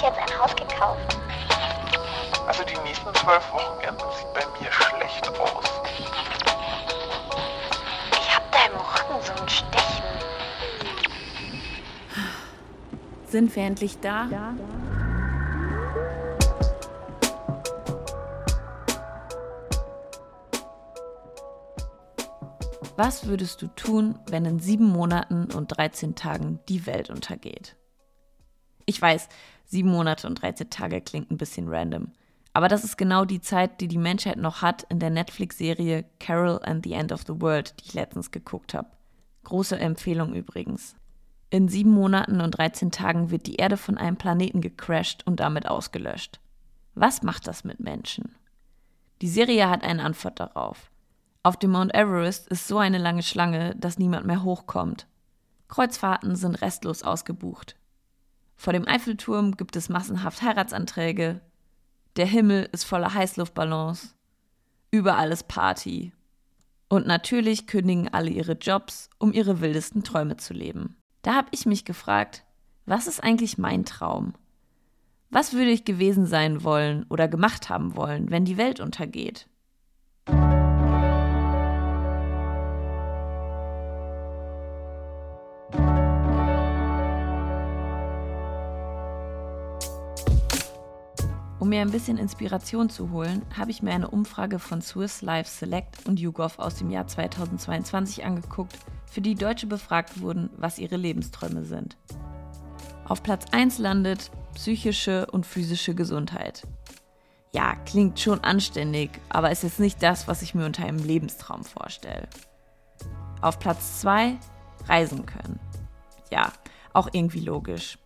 sich jetzt ein Haus gekauft. Also die nächsten zwölf Wochenenden sieht bei mir schlecht aus. Ich hab da im Rücken so ein Stechen. Sind wir endlich da? Ja. Was würdest du tun, wenn in sieben Monaten und 13 Tagen die Welt untergeht? Ich weiß, sieben Monate und 13 Tage klingt ein bisschen random. Aber das ist genau die Zeit, die die Menschheit noch hat in der Netflix-Serie Carol and the End of the World, die ich letztens geguckt habe. Große Empfehlung übrigens. In sieben Monaten und 13 Tagen wird die Erde von einem Planeten gecrashed und damit ausgelöscht. Was macht das mit Menschen? Die Serie hat eine Antwort darauf. Auf dem Mount Everest ist so eine lange Schlange, dass niemand mehr hochkommt. Kreuzfahrten sind restlos ausgebucht. Vor dem Eiffelturm gibt es massenhaft Heiratsanträge. Der Himmel ist voller Heißluftballons. Überall ist Party. Und natürlich kündigen alle ihre Jobs, um ihre wildesten Träume zu leben. Da habe ich mich gefragt, was ist eigentlich mein Traum? Was würde ich gewesen sein wollen oder gemacht haben wollen, wenn die Welt untergeht? Mir ein bisschen Inspiration zu holen, habe ich mir eine Umfrage von Swiss Life Select und YouGov aus dem Jahr 2022 angeguckt, für die Deutsche befragt wurden, was ihre Lebensträume sind. Auf Platz 1 landet psychische und physische Gesundheit. Ja, klingt schon anständig, aber ist jetzt nicht das, was ich mir unter einem Lebenstraum vorstelle. Auf Platz 2 reisen können. Ja, auch irgendwie logisch.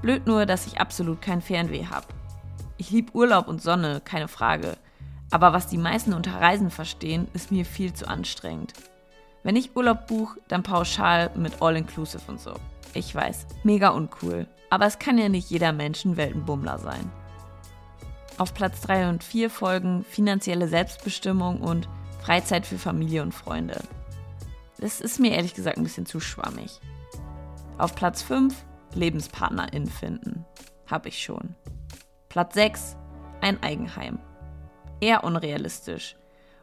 Blöd nur, dass ich absolut kein Fernweh habe. Ich liebe Urlaub und Sonne, keine Frage. Aber was die meisten unter Reisen verstehen, ist mir viel zu anstrengend. Wenn ich Urlaub buche, dann pauschal mit All-Inclusive und so. Ich weiß, mega uncool. Aber es kann ja nicht jeder Mensch ein Weltenbummler sein. Auf Platz 3 und 4 folgen finanzielle Selbstbestimmung und Freizeit für Familie und Freunde. Das ist mir ehrlich gesagt ein bisschen zu schwammig. Auf Platz 5 Lebenspartnerin finden. Hab ich schon. Platz 6, ein Eigenheim. Eher unrealistisch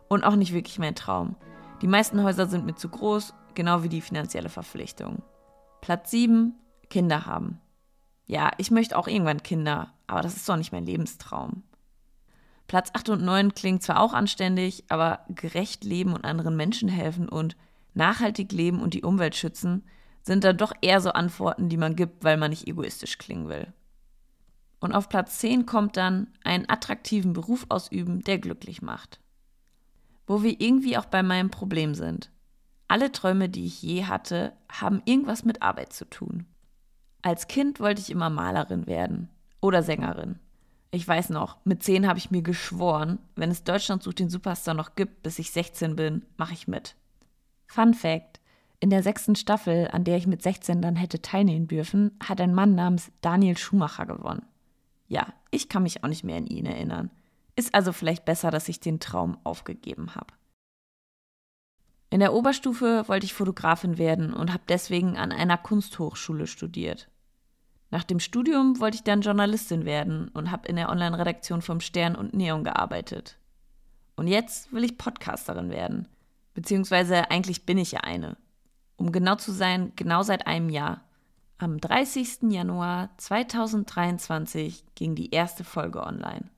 und auch nicht wirklich mein Traum. Die meisten Häuser sind mir zu groß, genau wie die finanzielle Verpflichtung. Platz 7, Kinder haben. Ja, ich möchte auch irgendwann Kinder, aber das ist doch nicht mein Lebenstraum. Platz 8 und 9 klingt zwar auch anständig, aber gerecht leben und anderen Menschen helfen und nachhaltig leben und die Umwelt schützen sind dann doch eher so Antworten, die man gibt, weil man nicht egoistisch klingen will. Und auf Platz 10 kommt dann einen attraktiven Beruf ausüben, der glücklich macht. Wo wir irgendwie auch bei meinem Problem sind. Alle Träume, die ich je hatte, haben irgendwas mit Arbeit zu tun. Als Kind wollte ich immer Malerin werden oder Sängerin. Ich weiß noch, mit 10 habe ich mir geschworen, wenn es Deutschland sucht den Superstar noch gibt, bis ich 16 bin, mache ich mit. Fun Fact: In der sechsten Staffel, an der ich mit 16 dann hätte teilnehmen dürfen, hat ein Mann namens Daniel Schumacher gewonnen. Ja, ich kann mich auch nicht mehr an ihn erinnern. Ist also vielleicht besser, dass ich den Traum aufgegeben habe. In der Oberstufe wollte ich Fotografin werden und habe deswegen an einer Kunsthochschule studiert. Nach dem Studium wollte ich dann Journalistin werden und habe in der Online-Redaktion vom Stern und Neon gearbeitet. Und jetzt will ich Podcasterin werden. Beziehungsweise eigentlich bin ich ja eine. Um genau zu sein, genau seit einem Jahr. Am 30. Januar 2023 ging die erste Folge online.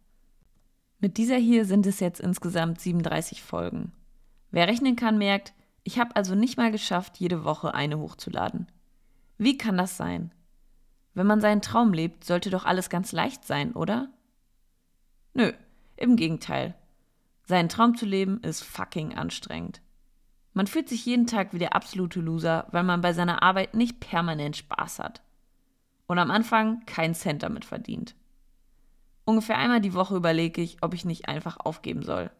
Mit dieser hier sind es jetzt insgesamt 37 Folgen. Wer rechnen kann, merkt, ich habe also nicht mal geschafft, jede Woche eine hochzuladen. Wie kann das sein? Wenn man seinen Traum lebt, sollte doch alles ganz leicht sein, oder? Nö, im Gegenteil. Seinen Traum zu leben ist fucking anstrengend. Man fühlt sich jeden Tag wie der absolute Loser, weil man bei seiner Arbeit nicht permanent Spaß hat. Und am Anfang keinen Cent damit verdient. Ungefähr einmal die Woche überlege ich, ob ich nicht einfach aufgeben soll.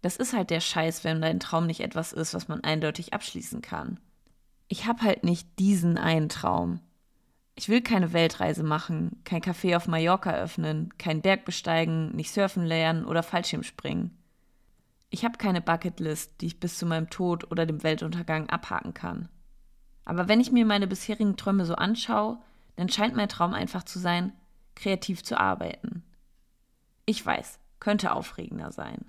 Das ist halt der Scheiß, wenn dein Traum nicht etwas ist, was man eindeutig abschließen kann. Ich habe halt nicht diesen einen Traum. Ich will keine Weltreise machen, kein Café auf Mallorca öffnen, keinen Berg besteigen, nicht surfen lernen oder Fallschirm springen. Ich habe keine Bucketlist, die ich bis zu meinem Tod oder dem Weltuntergang abhaken kann. Aber wenn ich mir meine bisherigen Träume so anschaue, dann scheint mein Traum einfach zu sein, kreativ zu arbeiten. Ich weiß, könnte aufregender sein.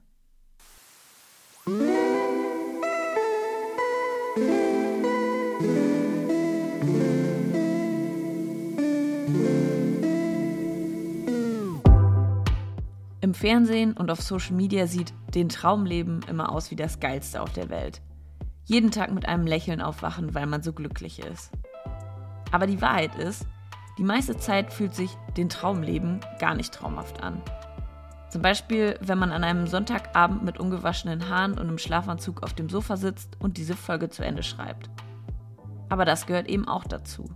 Im Fernsehen und auf Social Media sieht den Traumleben immer aus wie das Geilste auf der Welt. Jeden Tag mit einem Lächeln aufwachen, weil man so glücklich ist. Aber die Wahrheit ist, die meiste Zeit fühlt sich den Traumleben gar nicht traumhaft an. Zum Beispiel, wenn man an einem Sonntagabend mit ungewaschenen Haaren und im Schlafanzug auf dem Sofa sitzt und diese Folge zu Ende schreibt. Aber das gehört eben auch dazu.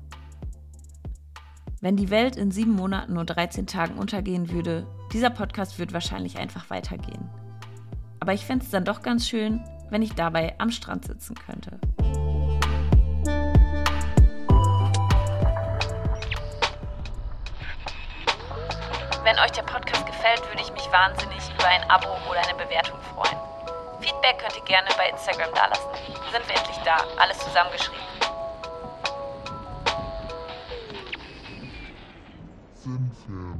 Wenn die Welt in sieben Monaten und 13 Tagen untergehen würde, dieser Podcast wird wahrscheinlich einfach weitergehen. Aber ich fände es dann doch ganz schön, wenn ich dabei am Strand sitzen könnte. Wenn euch der Podcast gefällt, würde ich mich wahnsinnig über ein Abo oder eine Bewertung freuen. Feedback könnt ihr gerne bei Instagram dalassen. Sind wir endlich da, alles zusammengeschrieben. Sinfan.